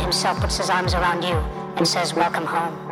himself puts his arms around you and says, Welcome home.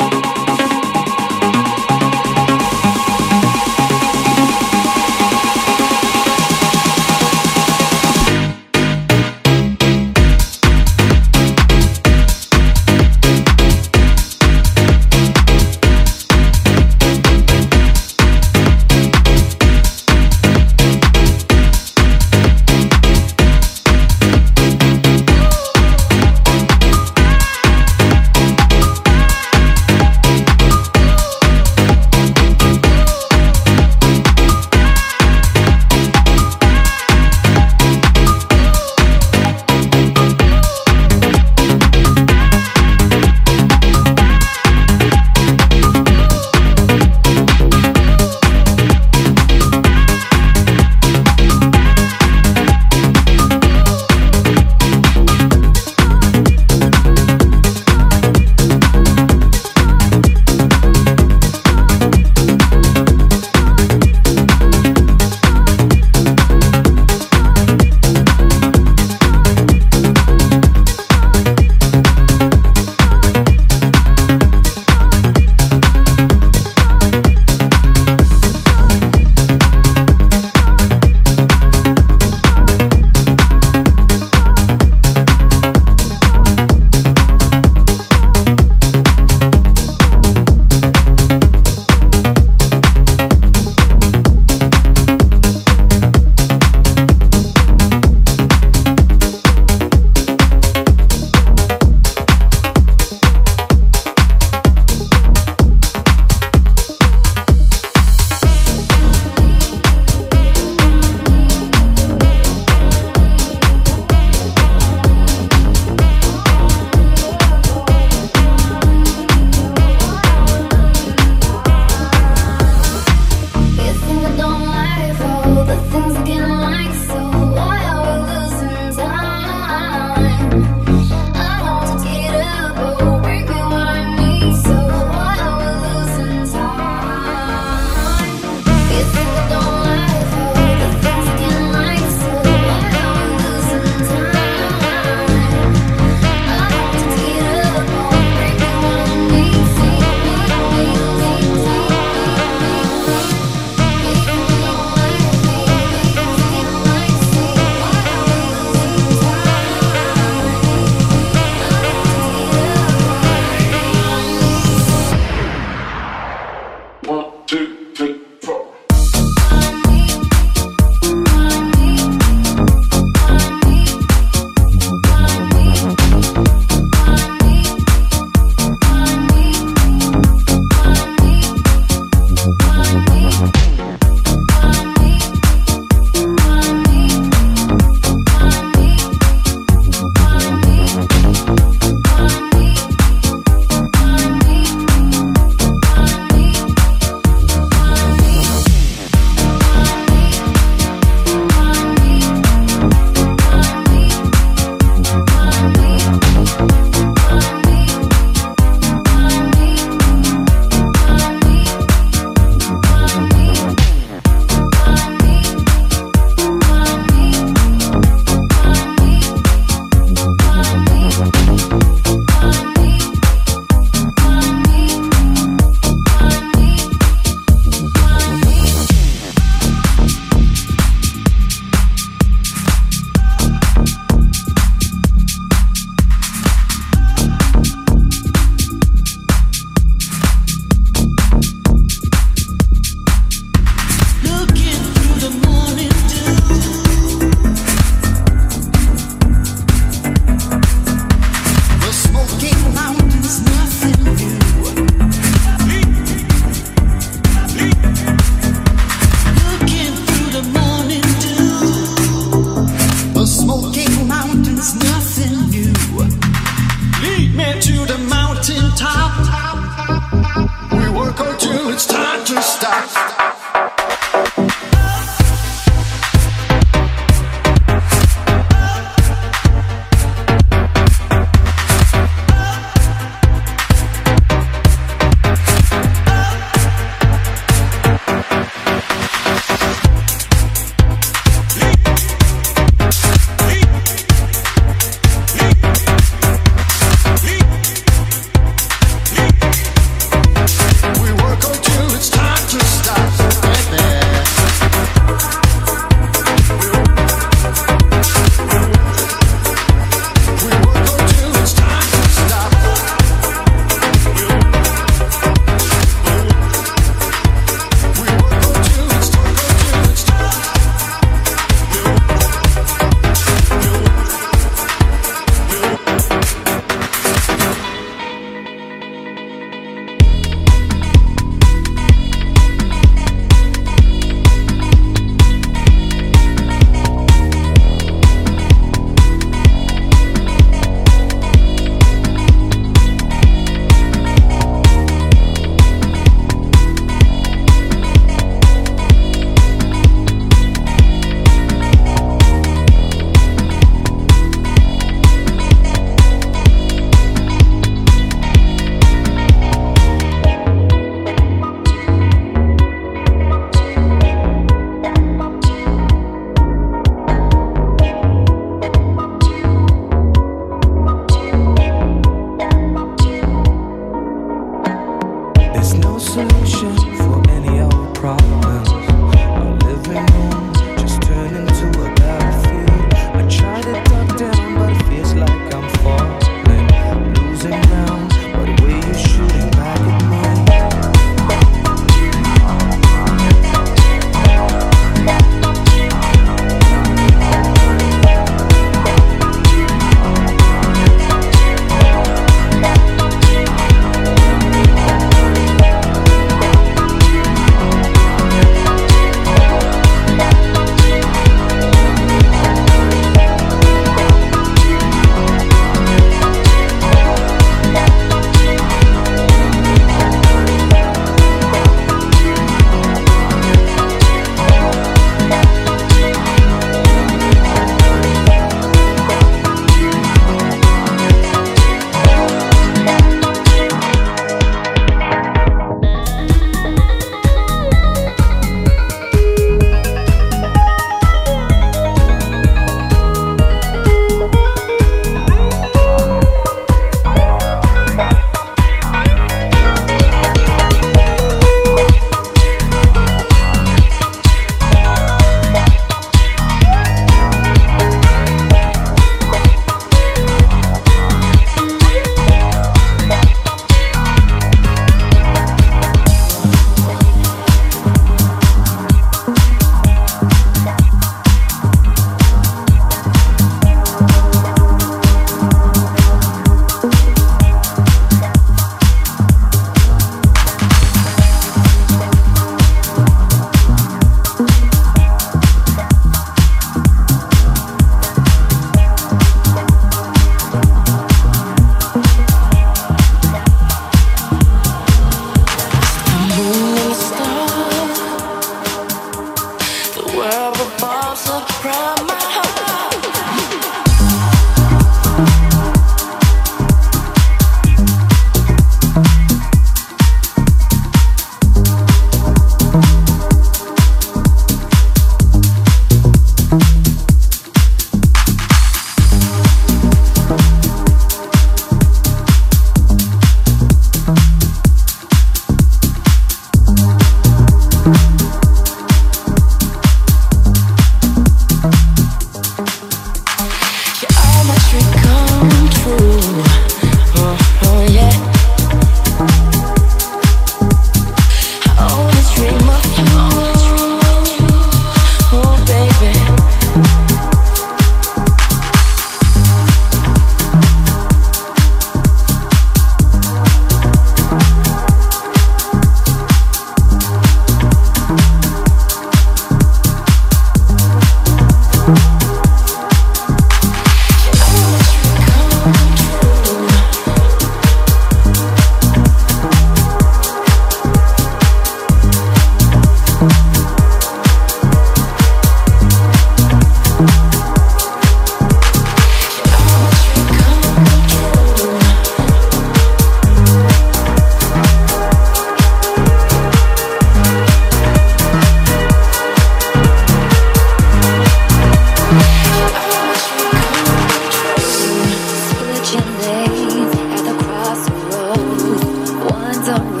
있어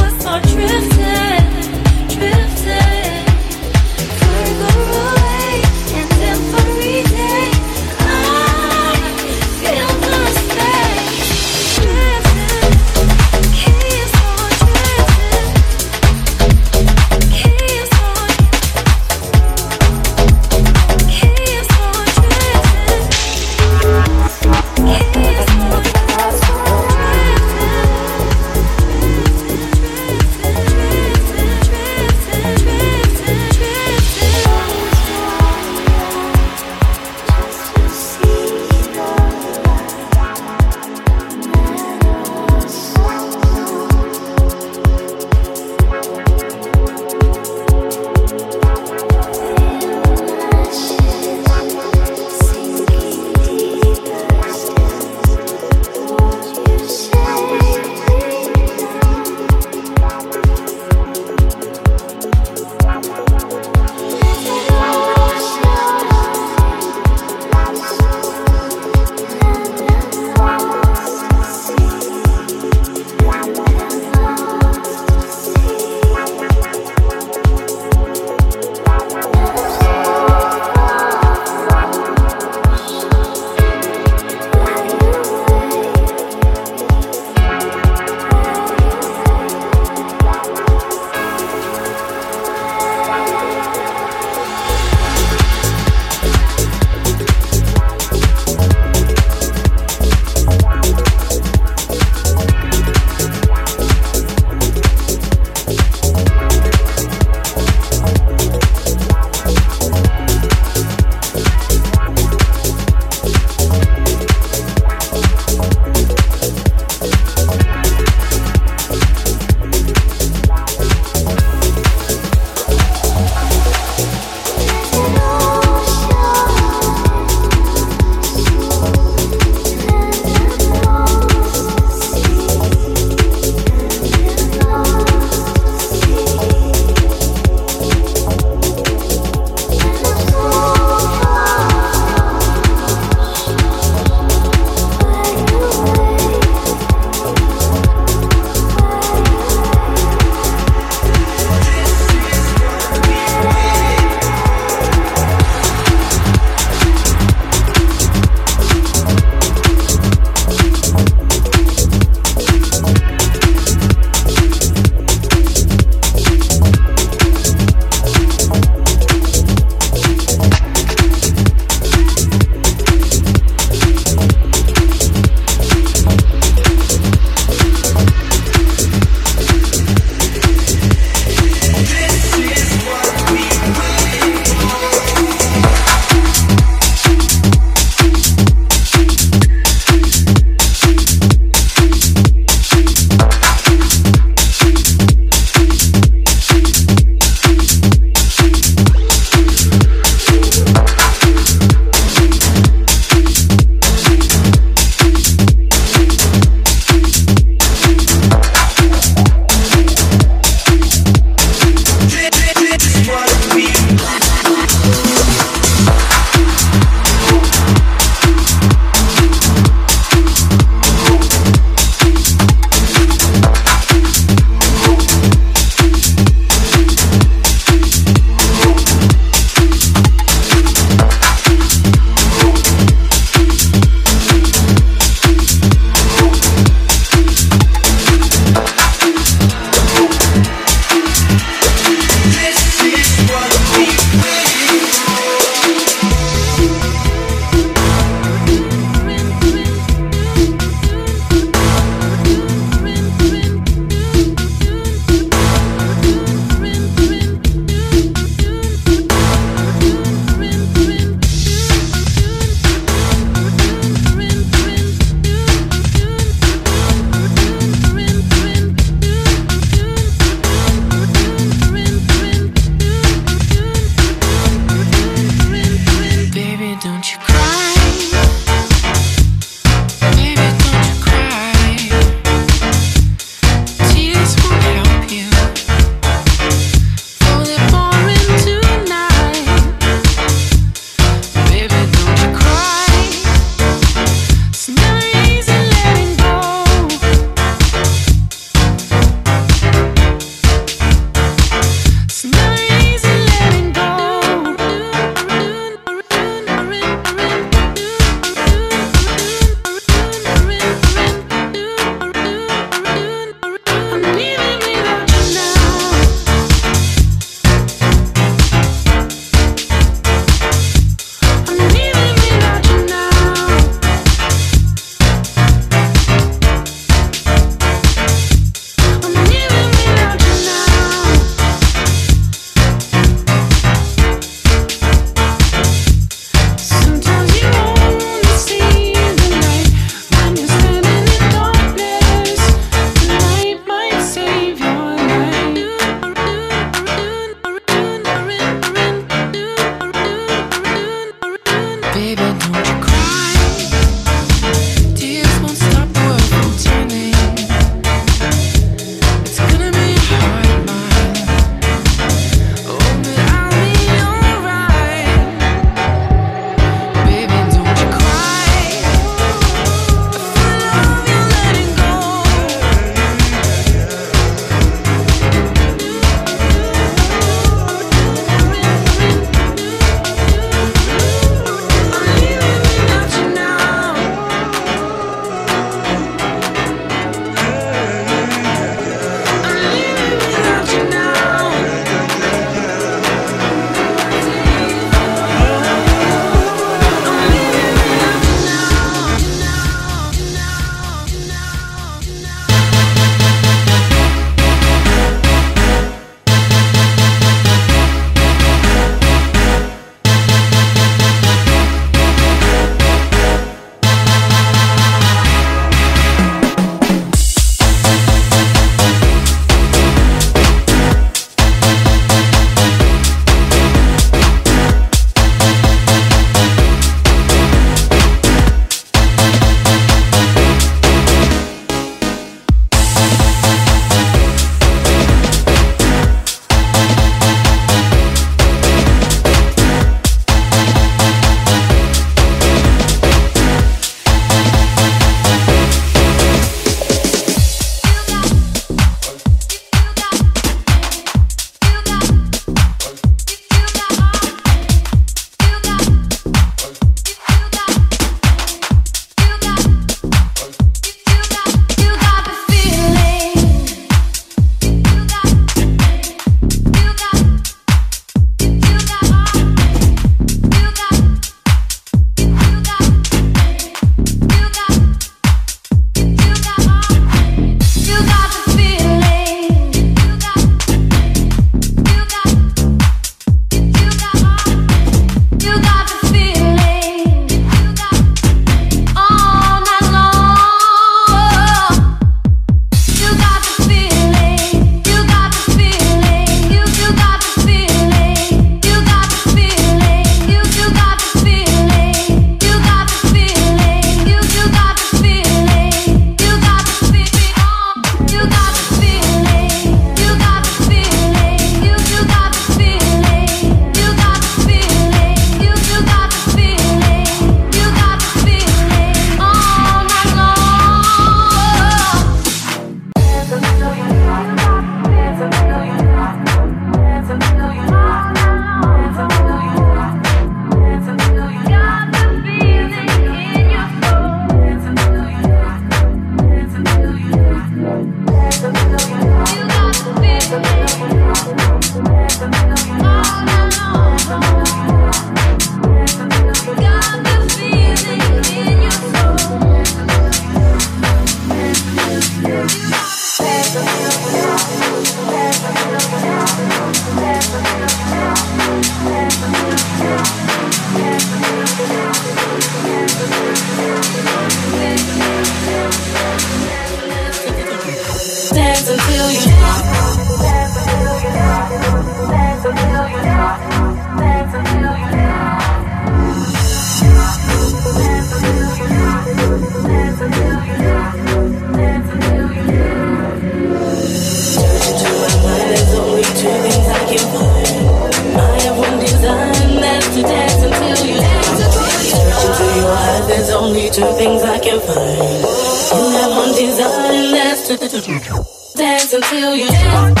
dance until you dance.